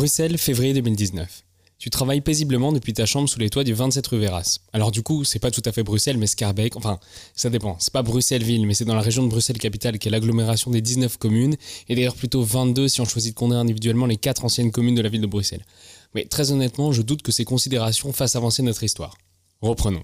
Bruxelles, février 2019. Tu travailles paisiblement depuis ta chambre sous les toits du 27 rue Véras. Alors du coup, c'est pas tout à fait Bruxelles, mais Scarbeck. Enfin, ça dépend. C'est pas Bruxelles-Ville, mais c'est dans la région de Bruxelles-Capitale, qui est l'agglomération des 19 communes, et d'ailleurs plutôt 22 si on choisit de compter individuellement les 4 anciennes communes de la ville de Bruxelles. Mais très honnêtement, je doute que ces considérations fassent avancer notre histoire. Reprenons.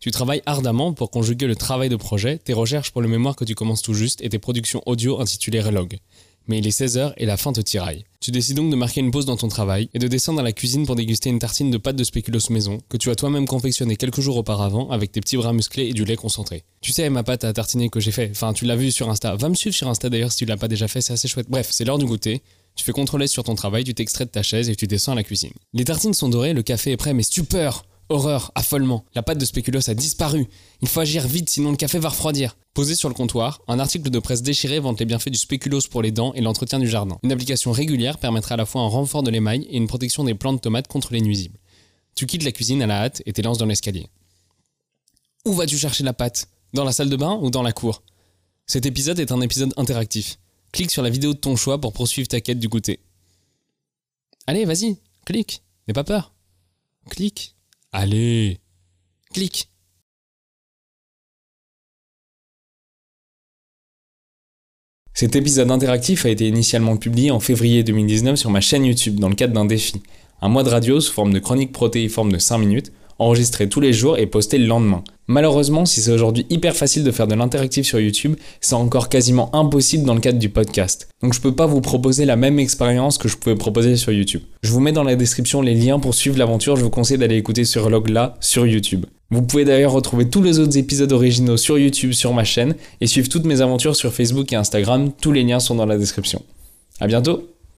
Tu travailles ardemment pour conjuguer le travail de projet, tes recherches pour le mémoire que tu commences tout juste et tes productions audio intitulées Relog mais il est 16h et la faim te tiraille. Tu décides donc de marquer une pause dans ton travail et de descendre dans la cuisine pour déguster une tartine de pâte de spéculoos maison que tu as toi-même confectionnée quelques jours auparavant avec tes petits bras musclés et du lait concentré. Tu sais ma pâte à tartiner que j'ai fait, enfin tu l'as vu sur Insta, va me suivre sur Insta d'ailleurs si tu l'as pas déjà fait, c'est assez chouette. Bref, c'est l'heure du goûter. Tu fais contrôler sur ton travail, tu t'extrais de ta chaise et tu descends à la cuisine. Les tartines sont dorées, le café est prêt, mais stupeur Horreur, affolement, la pâte de spéculoos a disparu. Il faut agir vite sinon le café va refroidir. Posé sur le comptoir, un article de presse déchiré vante les bienfaits du spéculoos pour les dents et l'entretien du jardin. Une application régulière permettra à la fois un renfort de l'émail et une protection des plantes tomates contre les nuisibles. Tu quittes la cuisine à la hâte et t'élances dans l'escalier. Où vas-tu chercher la pâte? Dans la salle de bain ou dans la cour? Cet épisode est un épisode interactif. Clique sur la vidéo de ton choix pour poursuivre ta quête du goûter. Allez, vas-y, clique, n'aie pas peur. Clique. Allez Clique Cet épisode interactif a été initialement publié en février 2019 sur ma chaîne YouTube dans le cadre d'un défi. Un mois de radio sous forme de chronique protéiforme de 5 minutes enregistré tous les jours et posté le lendemain. Malheureusement, si c'est aujourd'hui hyper facile de faire de l'interactif sur YouTube, c'est encore quasiment impossible dans le cadre du podcast. Donc je peux pas vous proposer la même expérience que je pouvais proposer sur YouTube. Je vous mets dans la description les liens pour suivre l'aventure, je vous conseille d'aller écouter sur Logla sur YouTube. Vous pouvez d'ailleurs retrouver tous les autres épisodes originaux sur YouTube sur ma chaîne et suivre toutes mes aventures sur Facebook et Instagram, tous les liens sont dans la description. À bientôt